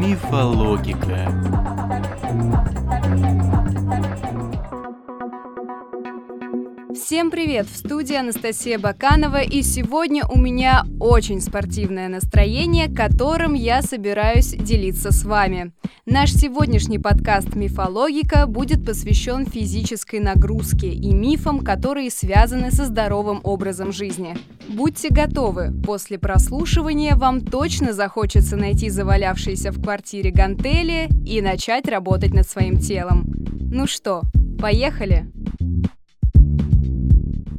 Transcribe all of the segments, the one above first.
Мифологика. Всем привет! В студии Анастасия Баканова, и сегодня у меня очень спортивное настроение, которым я собираюсь делиться с вами. Наш сегодняшний подкаст «Мифологика» будет посвящен физической нагрузке и мифам, которые связаны со здоровым образом жизни. Будьте готовы, после прослушивания вам точно захочется найти завалявшиеся в квартире гантели и начать работать над своим телом. Ну что, поехали!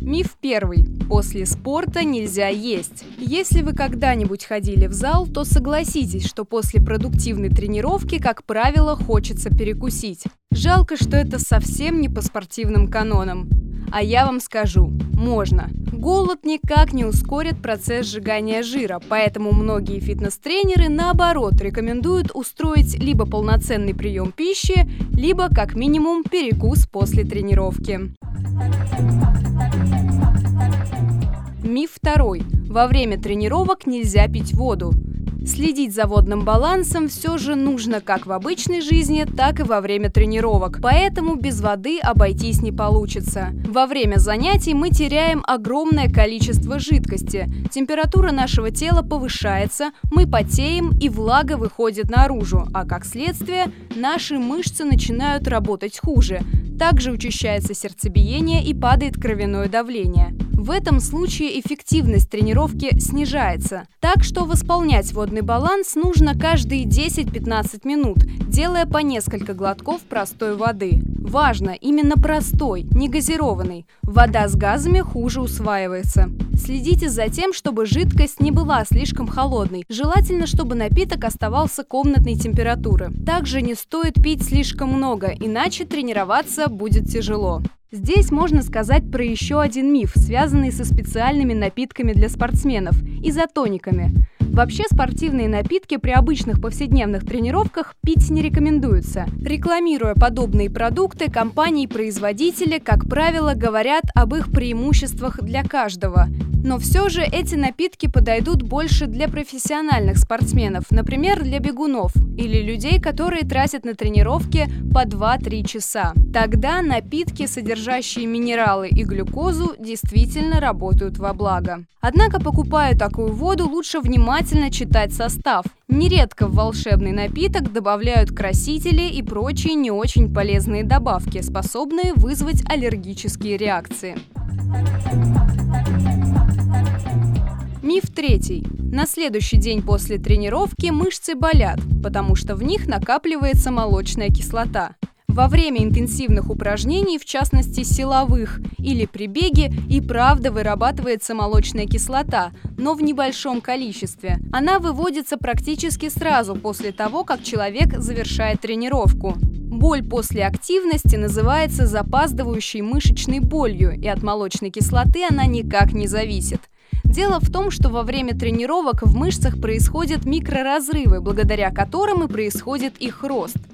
Миф первый. После спорта нельзя есть. Если вы когда-нибудь ходили в зал, то согласитесь, что после продуктивной тренировки, как правило, хочется перекусить. Жалко, что это совсем не по спортивным канонам. А я вам скажу, можно. Голод никак не ускорит процесс сжигания жира, поэтому многие фитнес-тренеры наоборот рекомендуют устроить либо полноценный прием пищи, либо как минимум перекус после тренировки. Миф второй. Во время тренировок нельзя пить воду. Следить за водным балансом все же нужно как в обычной жизни, так и во время тренировок, поэтому без воды обойтись не получится. Во время занятий мы теряем огромное количество жидкости, температура нашего тела повышается, мы потеем и влага выходит наружу, а как следствие наши мышцы начинают работать хуже. Также учащается сердцебиение и падает кровяное давление. В этом случае эффективность тренировки снижается. Так что восполнять водный баланс нужно каждые 10-15 минут, делая по несколько глотков простой воды. Важно, именно простой, не газированный. Вода с газами хуже усваивается. Следите за тем, чтобы жидкость не была слишком холодной. Желательно, чтобы напиток оставался комнатной температуры. Также не стоит пить слишком много, иначе тренироваться будет тяжело. Здесь можно сказать про еще один миф, связанный со специальными напитками для спортсменов – изотониками. Вообще спортивные напитки при обычных повседневных тренировках пить не рекомендуется. Рекламируя подобные продукты, компании-производители, как правило, говорят об их преимуществах для каждого. Но все же эти напитки подойдут больше для профессиональных спортсменов, например, для бегунов или людей, которые тратят на тренировки по 2-3 часа. Тогда напитки, содержащие минералы и глюкозу, действительно работают во благо. Однако, покупая такую воду, лучше внимательно читать состав. Нередко в волшебный напиток добавляют красители и прочие не очень полезные добавки, способные вызвать аллергические реакции. Миф третий. На следующий день после тренировки мышцы болят, потому что в них накапливается молочная кислота. Во время интенсивных упражнений, в частности силовых или при беге, и правда вырабатывается молочная кислота, но в небольшом количестве. Она выводится практически сразу после того, как человек завершает тренировку. Боль после активности называется запаздывающей мышечной болью, и от молочной кислоты она никак не зависит. Дело в том, что во время тренировок в мышцах происходят микроразрывы, благодаря которым и происходит их рост –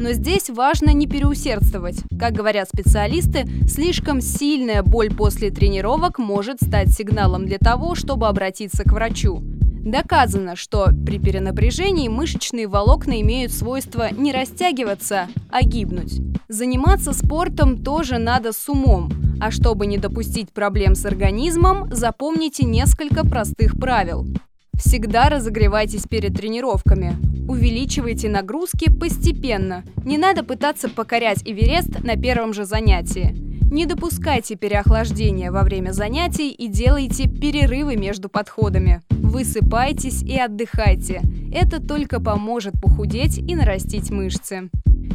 но здесь важно не переусердствовать. Как говорят специалисты, слишком сильная боль после тренировок может стать сигналом для того, чтобы обратиться к врачу. Доказано, что при перенапряжении мышечные волокна имеют свойство не растягиваться, а гибнуть. Заниматься спортом тоже надо с умом, а чтобы не допустить проблем с организмом, запомните несколько простых правил. Всегда разогревайтесь перед тренировками. Увеличивайте нагрузки постепенно. Не надо пытаться покорять Эверест на первом же занятии. Не допускайте переохлаждения во время занятий и делайте перерывы между подходами. Высыпайтесь и отдыхайте. Это только поможет похудеть и нарастить мышцы.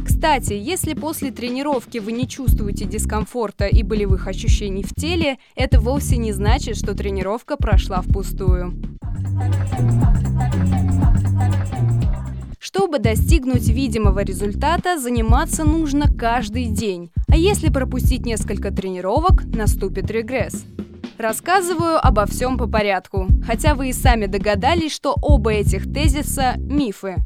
Кстати, если после тренировки вы не чувствуете дискомфорта и болевых ощущений в теле, это вовсе не значит, что тренировка прошла впустую. Чтобы достигнуть видимого результата, заниматься нужно каждый день. А если пропустить несколько тренировок, наступит регресс. Рассказываю обо всем по порядку, хотя вы и сами догадались, что оба этих тезиса – мифы.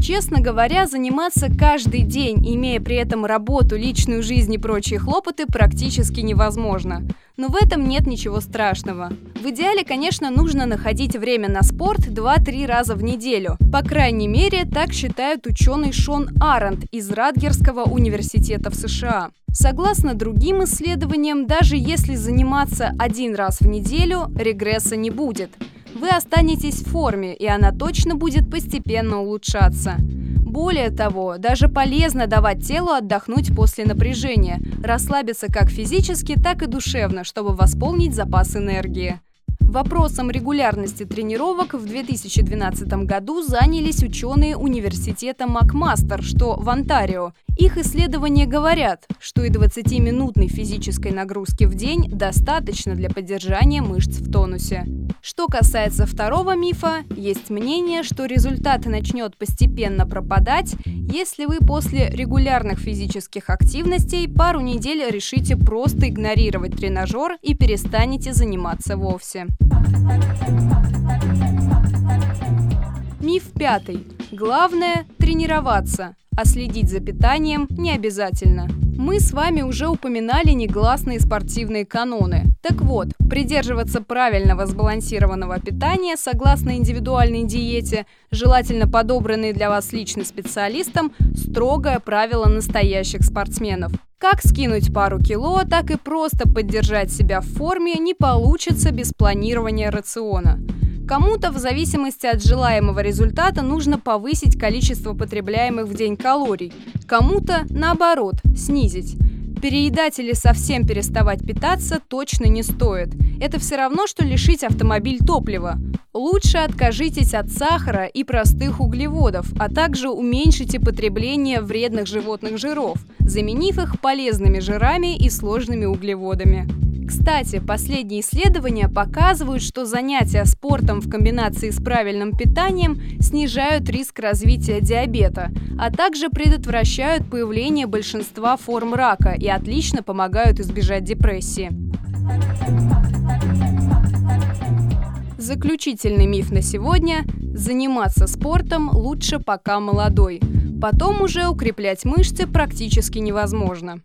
Честно говоря, заниматься каждый день, имея при этом работу, личную жизнь и прочие хлопоты, практически невозможно. Но в этом нет ничего страшного. В идеале, конечно, нужно находить время на спорт 2-3 раза в неделю. По крайней мере, так считает ученый Шон Арендт из Радгерского университета в США. Согласно другим исследованиям, даже если заниматься один раз в неделю, регресса не будет. Вы останетесь в форме, и она точно будет постепенно улучшаться. Более того, даже полезно давать телу отдохнуть после напряжения, расслабиться как физически, так и душевно, чтобы восполнить запас энергии. Вопросом регулярности тренировок в 2012 году занялись ученые университета Макмастер, что в Онтарио. Их исследования говорят, что и 20-минутной физической нагрузки в день достаточно для поддержания мышц в тонусе. Что касается второго мифа, есть мнение, что результат начнет постепенно пропадать, если вы после регулярных физических активностей пару недель решите просто игнорировать тренажер и перестанете заниматься вовсе. Миф пятый. Главное – тренироваться, а следить за питанием не обязательно. Мы с вами уже упоминали негласные спортивные каноны. Так вот, придерживаться правильного сбалансированного питания согласно индивидуальной диете, желательно подобранной для вас лично специалистом, строгое правило настоящих спортсменов. Как скинуть пару кило, так и просто поддержать себя в форме не получится без планирования рациона. Кому-то в зависимости от желаемого результата нужно повысить количество потребляемых в день калорий, кому-то, наоборот, снизить. Переедать или совсем переставать питаться точно не стоит. Это все равно, что лишить автомобиль топлива. Лучше откажитесь от сахара и простых углеводов, а также уменьшите потребление вредных животных жиров, заменив их полезными жирами и сложными углеводами. Кстати, последние исследования показывают, что занятия спортом в комбинации с правильным питанием снижают риск развития диабета, а также предотвращают появление большинства форм рака и отлично помогают избежать депрессии. Заключительный миф на сегодня – заниматься спортом лучше пока молодой. Потом уже укреплять мышцы практически невозможно.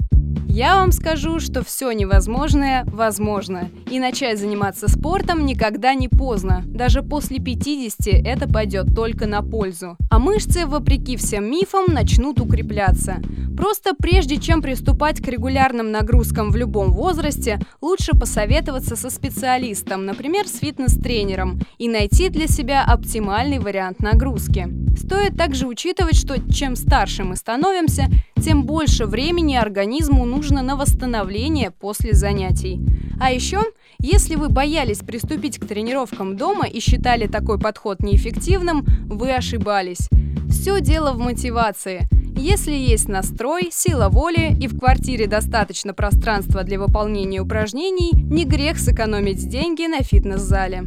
Я вам скажу, что все невозможное возможно. И начать заниматься спортом никогда не поздно. Даже после 50 это пойдет только на пользу. А мышцы, вопреки всем мифам, начнут укрепляться. Просто прежде чем приступать к регулярным нагрузкам в любом возрасте, лучше посоветоваться со специалистом, например, с фитнес-тренером, и найти для себя оптимальный вариант нагрузки. Стоит также учитывать, что чем старше мы становимся, тем больше времени организму нужно на восстановление после занятий. А еще, если вы боялись приступить к тренировкам дома и считали такой подход неэффективным, вы ошибались. Все дело в мотивации. Если есть настрой, сила воли и в квартире достаточно пространства для выполнения упражнений, не грех сэкономить деньги на фитнес-зале.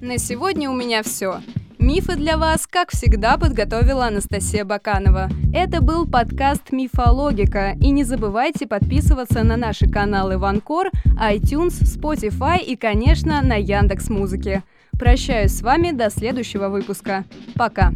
На сегодня у меня все. Мифы для вас, как всегда, подготовила Анастасия Баканова. Это был подкаст «Мифологика». И не забывайте подписываться на наши каналы в Анкор, iTunes, Spotify и, конечно, на Яндекс Музыке. Прощаюсь с вами до следующего выпуска. Пока!